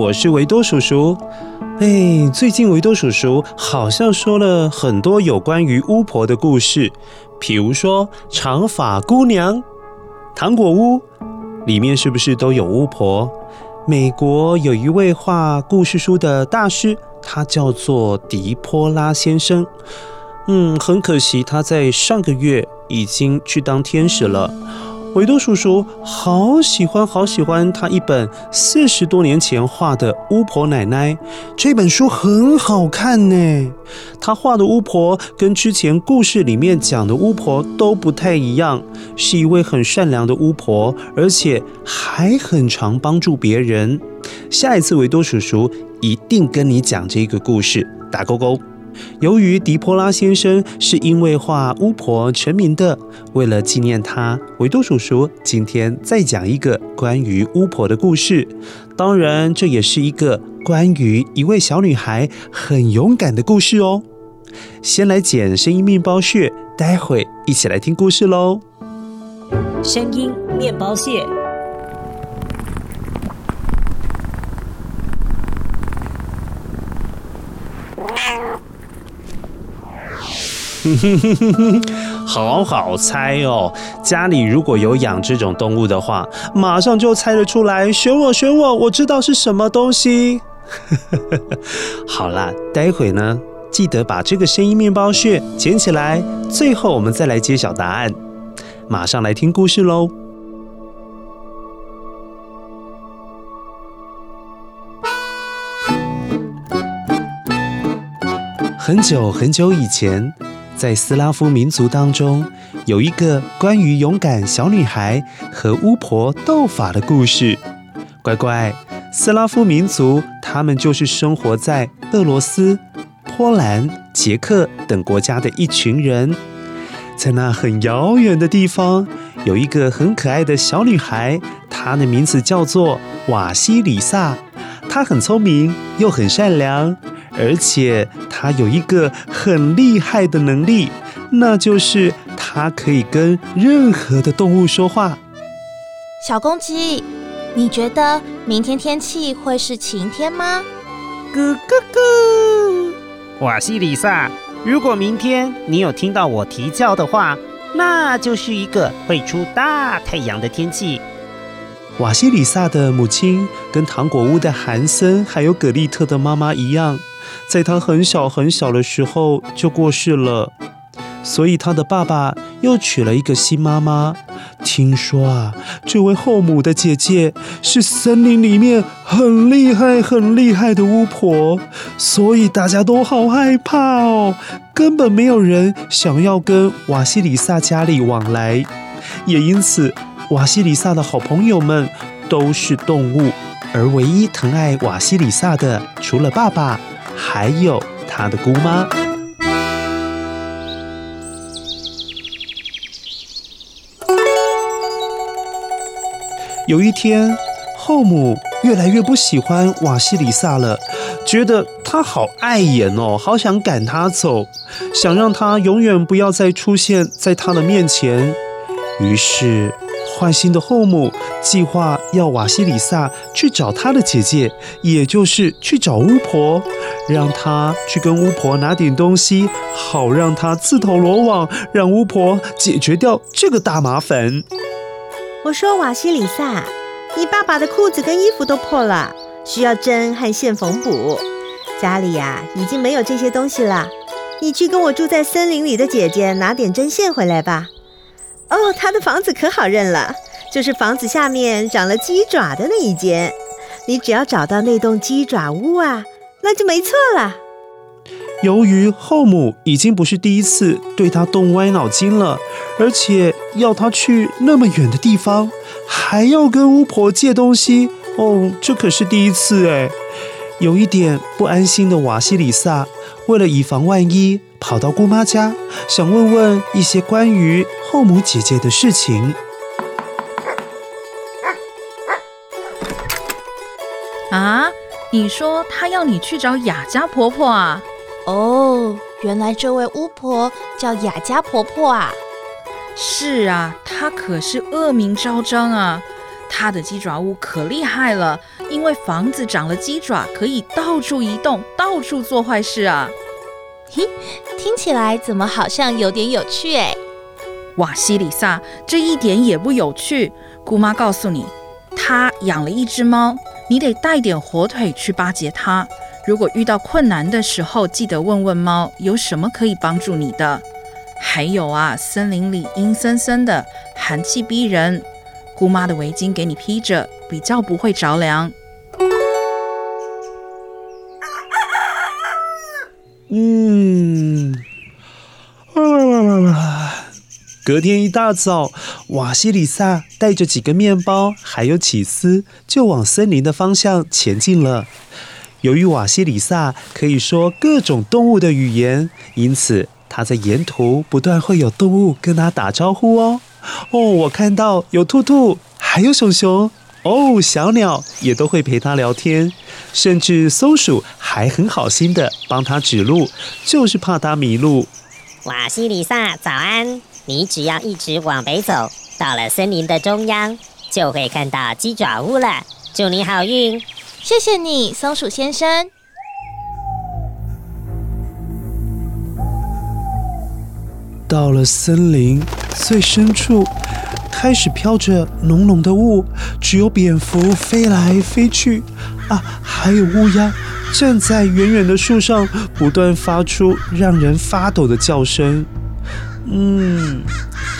我是维多叔叔。哎，最近维多叔叔好像说了很多有关于巫婆的故事，比如说长发姑娘、糖果屋，里面是不是都有巫婆？美国有一位画故事书的大师，他叫做狄波拉先生。嗯，很可惜他在上个月已经去当天使了。维多叔叔好喜欢好喜欢他一本四十多年前画的巫婆奶奶，这本书很好看呢。他画的巫婆跟之前故事里面讲的巫婆都不太一样，是一位很善良的巫婆，而且还很常帮助别人。下一次维多叔叔一定跟你讲这个故事，打勾勾。由于狄波拉先生是因为画巫婆成名的，为了纪念他，维多叔叔今天再讲一个关于巫婆的故事。当然，这也是一个关于一位小女孩很勇敢的故事哦。先来捡声音面包屑，待会一起来听故事喽。声音面包屑。好好猜哦！家里如果有养这种动物的话，马上就猜得出来。选我，选我，我知道是什么东西。好啦，待会呢，记得把这个声音面包屑捡起来，最后我们再来揭晓答案。马上来听故事喽！很久很久以前。在斯拉夫民族当中，有一个关于勇敢小女孩和巫婆斗法的故事。乖乖，斯拉夫民族他们就是生活在俄罗斯、波兰、捷克等国家的一群人。在那很遥远的地方，有一个很可爱的小女孩，她的名字叫做瓦西里萨。她很聪明，又很善良。而且他有一个很厉害的能力，那就是他可以跟任何的动物说话。小公鸡，你觉得明天天气会是晴天吗？咕咕咕！瓦西里萨，如果明天你有听到我啼叫的话，那就是一个会出大太阳的天气。瓦西里萨的母亲跟糖果屋的韩森还有葛丽特的妈妈一样。在他很小很小的时候就过世了，所以他的爸爸又娶了一个新妈妈。听说啊，这位后母的姐姐是森林里面很厉害很厉害的巫婆，所以大家都好害怕哦，根本没有人想要跟瓦西里萨家里往来。也因此，瓦西里萨的好朋友们都是动物，而唯一疼爱瓦西里萨的，除了爸爸。还有他的姑妈。有一天，后母越来越不喜欢瓦西里萨了，觉得他好碍眼哦，好想赶他走，想让他永远不要再出现在他的面前。于是，坏心的后母计划要瓦西里萨去找他的姐姐，也就是去找巫婆，让他去跟巫婆拿点东西，好让他自投罗网，让巫婆解决掉这个大麻烦。我说瓦西里萨，你爸爸的裤子跟衣服都破了，需要针和线缝补。家里呀、已经没有这些东西了，你去跟我住在森林里的姐姐拿点针线回来吧。哦，她的房子可好认了，就是房子下面长了鸡爪的那一间。你只要找到那栋鸡爪屋啊，那就没错了。由于后母已经不是第一次对他动歪脑筋了，而且要他去那么远的地方，还要跟巫婆借东西，哦，这可是第一次哎。有一点不安心的瓦西里萨，为了以防万一，跑到姑妈家，想问问一些关于后母姐姐的事情。啊，你说她要你去找雅家婆婆啊？哦，原来这位巫婆叫雅家婆婆啊！是啊，她可是恶名昭彰啊！她的鸡爪屋可厉害了，因为房子长了鸡爪，可以到处移动，到处做坏事啊！嘿，听起来怎么好像有点有趣哎？瓦西里萨，这一点也不有趣。姑妈告诉你，她养了一只猫，你得带点火腿去巴结它。如果遇到困难的时候，记得问问猫有什么可以帮助你的。还有啊，森林里阴森森的，寒气逼人，姑妈的围巾给你披着，比较不会着凉。嗯，隔天一大早，瓦西里萨带着几个面包还有起司，就往森林的方向前进了。由于瓦西里萨可以说各种动物的语言，因此他在沿途不断会有动物跟他打招呼哦。哦，我看到有兔兔，还有熊熊，哦，小鸟也都会陪他聊天，甚至松鼠还很好心的帮他指路，就是怕他迷路。瓦西里萨，早安！你只要一直往北走，到了森林的中央，就会看到鸡爪屋了。祝你好运！谢谢你，松鼠先生。到了森林最深处，开始飘着浓浓的雾，只有蝙蝠飞来飞去，啊，还有乌鸦站在远远的树上，不断发出让人发抖的叫声。嗯，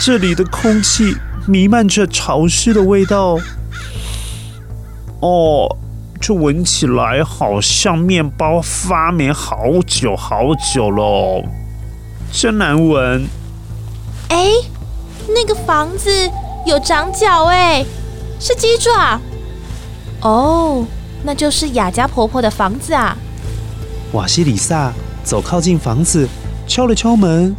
这里的空气弥漫着潮湿的味道。哦。这闻起来好像面包发霉好久好久了，真难闻。哎，那个房子有长脚哎，是鸡爪。哦，那就是雅家婆婆的房子啊。瓦西里萨走靠近房子，敲了敲门。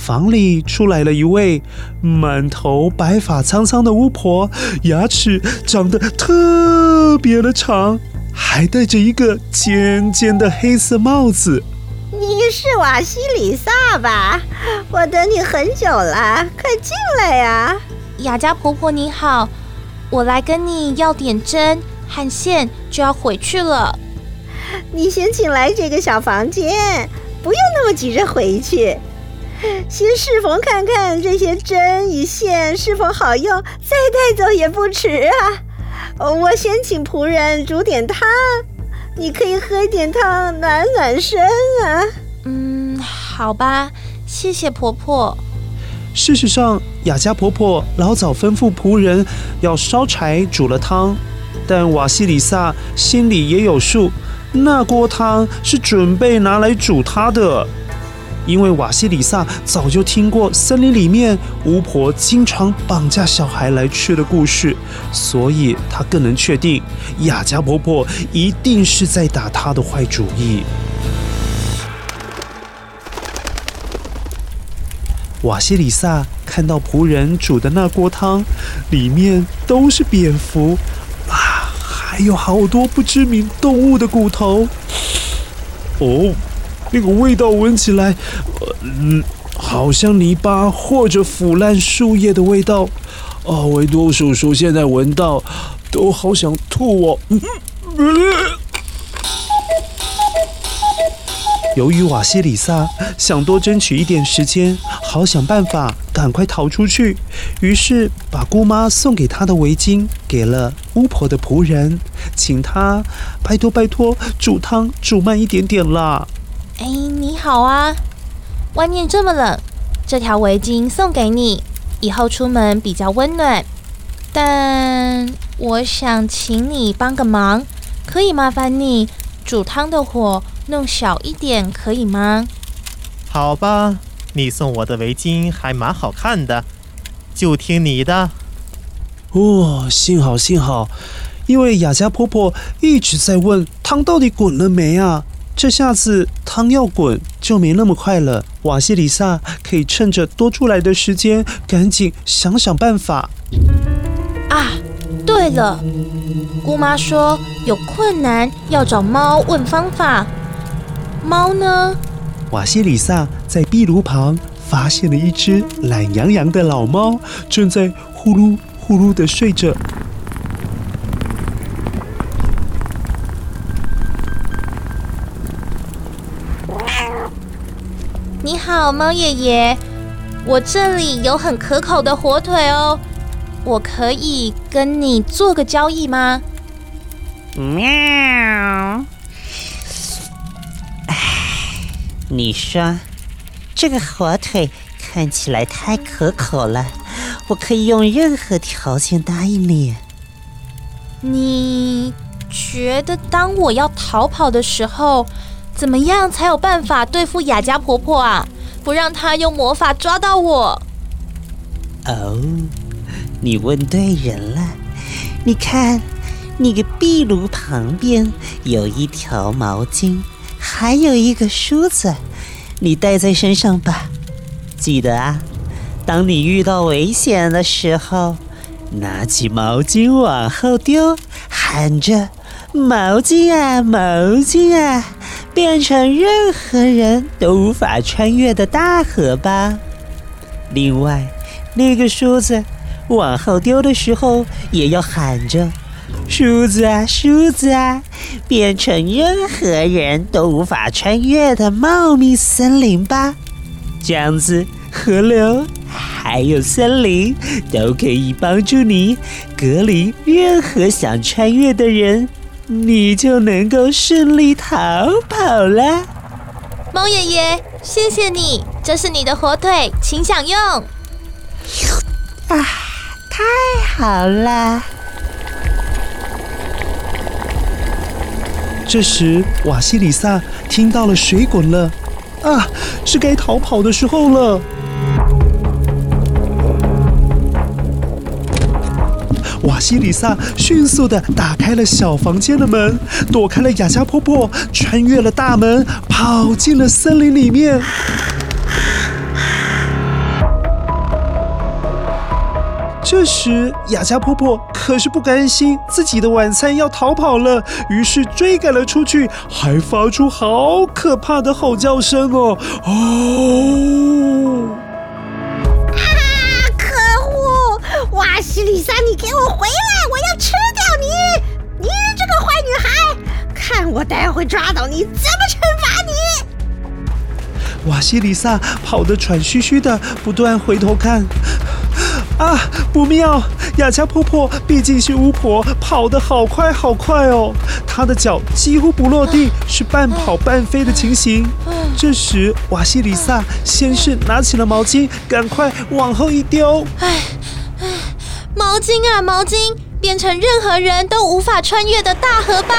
房里出来了一位满头白发苍苍的巫婆，牙齿长得特别的长，还戴着一个尖尖的黑色帽子。你是瓦西里萨吧？我等你很久了，快进来呀！雅加婆婆你好，我来跟你要点针和线，就要回去了。你先请来这个小房间，不用那么急着回去。先试缝看看这些针与线是否好用，再带走也不迟啊！我先请仆人煮点汤，你可以喝一点汤暖暖身啊。嗯，好吧，谢谢婆婆。事实上，雅加婆婆老早吩咐仆人要烧柴煮了汤，但瓦西里萨心里也有数，那锅汤是准备拿来煮她的。因为瓦西里萨早就听过森林里面巫婆经常绑架小孩来吃的故事，所以她更能确定雅加婆婆一定是在打她的坏主意。瓦西里萨看到仆人煮的那锅汤，里面都是蝙蝠啊，还有好多不知名动物的骨头。哦，那个味道闻起来，嗯，好像泥巴或者腐烂树叶的味道。哦，维多叔叔现在闻到，都好想吐哦。嗯由于瓦西里萨想多争取一点时间，好想办法赶快逃出去，于是把姑妈送给他的围巾给了巫婆的仆人，请他拜托拜托煮汤煮慢一点点啦。好啊，外面这么冷，这条围巾送给你，以后出门比较温暖。但我想请你帮个忙，可以麻烦你煮汤的火弄小一点，可以吗？好吧，你送我的围巾还蛮好看的，就听你的。哦，幸好幸好，因为雅佳婆婆一直在问汤到底滚了没啊，这下子汤要滚就没那么快了。瓦西里萨可以趁着多出来的时间，赶紧想想办法。啊，对了，姑妈说有困难要找猫问方法。猫呢？瓦西里萨在壁炉旁发现了一只懒洋洋的老猫，正在呼噜呼噜的睡着。好，猫爷爷，我这里有很可口的火腿哦，我可以跟你做个交易吗？喵。你说，这个火腿看起来太可口了，我可以用任何条件答应你。你觉得当我要逃跑的时候，怎么样才有办法对付雅家婆婆啊？不让他用魔法抓到我。哦，你问对人了。你看，那个壁炉旁边有一条毛巾。还有一个梳子，你带在身上吧。记得啊，当你遇到危险的时候，拿起毛巾往后丢，喊着“毛巾啊，毛巾啊”，变成任何人都无法穿越的大河吧。另外，那个梳子往后丢的时候，也要喊着。梳子啊，梳子啊，变成任何人都无法穿越的茂密森林吧。这样子，河流还有森林都可以帮助你隔离任何想穿越的人，你就能够顺利逃跑了。猫爷爷，谢谢你，这是你的火腿，请享用。啊，太好了！这时，瓦西里萨听到了水滚了，啊，是该逃跑的时候了。瓦西里萨迅速地打开了小房间的门，躲开了雅加婆婆，穿越了大门，跑进了森林里面。这时，雅加婆婆可是不甘心自己的晚餐要逃跑了，于是追赶了出去，还发出好可怕的吼叫声哦！哦！西里萨，你给我回来！我要吃掉你！你这个坏女孩！看我待会抓到你，怎么惩罚你！瓦西里萨跑得喘吁吁的，不断回头看。啊，不妙！雅加婆婆毕竟是巫婆，跑得好快好快哦，她的脚几乎不落地，是半跑半飞的情形。这时，瓦西里萨先是拿起了毛巾，赶快往后一丢。哎哎，毛巾啊毛巾，变成任何人都无法穿越的大河吧！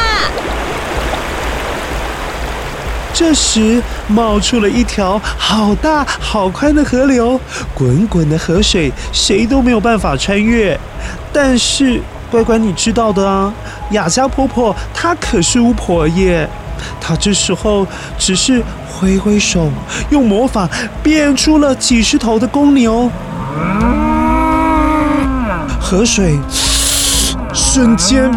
这时，冒出了一条好大好宽的河流，滚滚的河水，谁都没有办法穿越。但是，乖乖，你知道的啊，雅佳婆婆她可是巫婆耶，她这时候只是挥挥手，用魔法变出了几十头的公牛。河水瞬间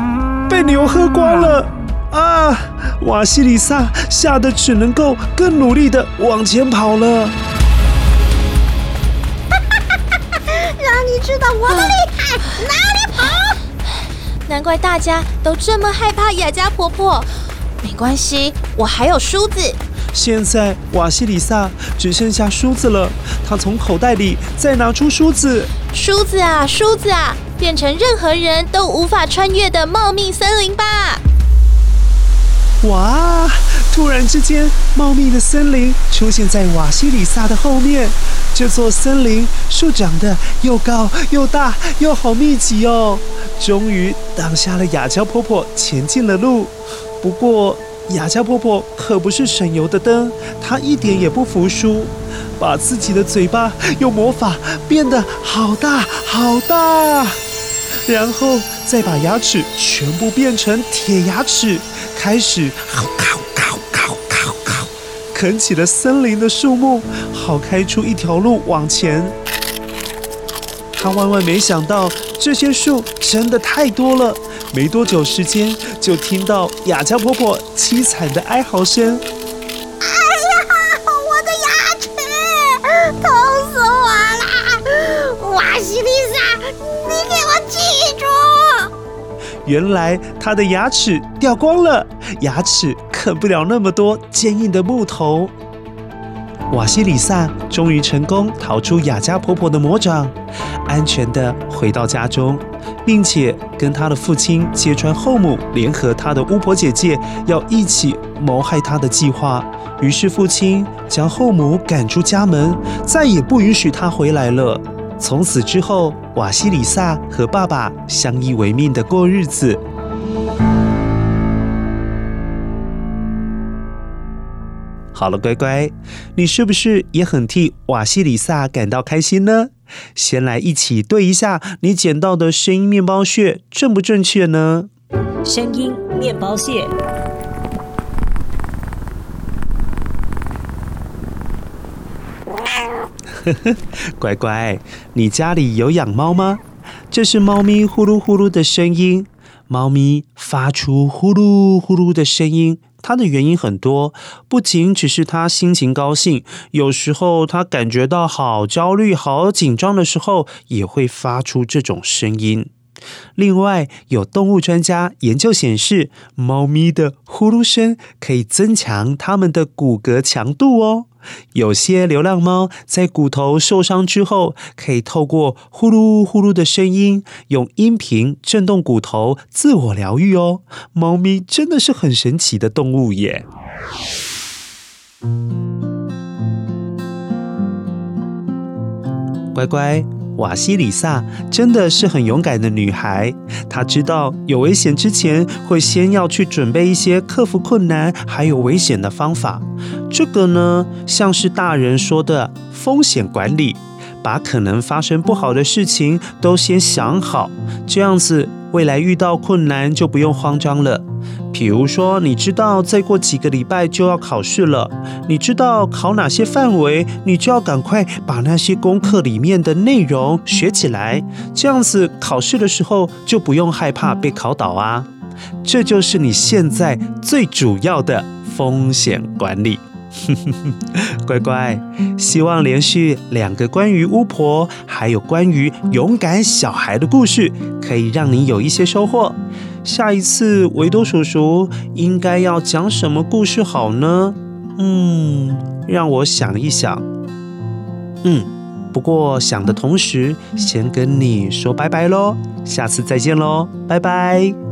被牛喝光了啊！瓦西里萨吓得只能够更努力的往前跑了。让你知道我的厉害，哪里跑？难怪大家都这么害怕雅加婆婆。没关系，我还有梳子。现在瓦西里萨只剩下梳子了，他从口袋里再拿出梳子。梳子啊，梳子啊，变成任何人都无法穿越的茂密森林吧！哇！突然之间，茂密的森林出现在瓦西里萨的后面。这座森林树长得又高又大又好密集哦，终于挡下了雅娇婆婆前进的路。不过，雅娇婆婆可不是省油的灯，她一点也不服输，把自己的嘴巴用魔法变得好大好大，然后再把牙齿全部变成铁牙齿，开始咔咔咔咔咔咔啃起了森林的树木，好开出一条路往前。他万万没想到，这些树真的太多了。没多久时间，就听到雅加婆婆凄惨的哀嚎声：“原来他的牙齿掉光了，牙齿啃不了那么多坚硬的木头。瓦西里萨终于成功逃出雅加婆婆的魔掌，安全的回到家中。并且跟他的父亲揭穿后母联合他的巫婆姐姐要一起谋害他的计划，于是父亲将后母赶出家门，再也不允许她回来了。从此之后，瓦西里萨和爸爸相依为命的过日子。好了，乖乖，你是不是也很替瓦西里萨感到开心呢？先来一起对一下，你捡到的声音面包屑正不正确呢？声音面包屑。乖乖，你家里有养猫吗？这是猫咪呼噜呼噜的声音，猫咪发出呼噜呼噜的声音。它的原因很多，不仅只是它心情高兴，有时候它感觉到好焦虑、好紧张的时候，也会发出这种声音。另外，有动物专家研究显示，猫咪的呼噜声可以增强它们的骨骼强度哦。有些流浪猫在骨头受伤之后，可以透过呼噜呼噜的声音，用音频震动骨头，自我疗愈哦。猫咪真的是很神奇的动物耶！乖乖。瓦西里萨真的是很勇敢的女孩，她知道有危险之前，会先要去准备一些克服困难还有危险的方法。这个呢，像是大人说的风险管理，把可能发生不好的事情都先想好，这样子未来遇到困难就不用慌张了。比如说，你知道再过几个礼拜就要考试了，你知道考哪些范围，你就要赶快把那些功课里面的内容学起来，这样子考试的时候就不用害怕被考倒啊。这就是你现在最主要的风险管理。乖乖，希望连续两个关于巫婆还有关于勇敢小孩的故事，可以让你有一些收获。下一次维多叔叔应该要讲什么故事好呢？嗯，让我想一想。嗯，不过想的同时，先跟你说拜拜喽，下次再见喽，拜拜。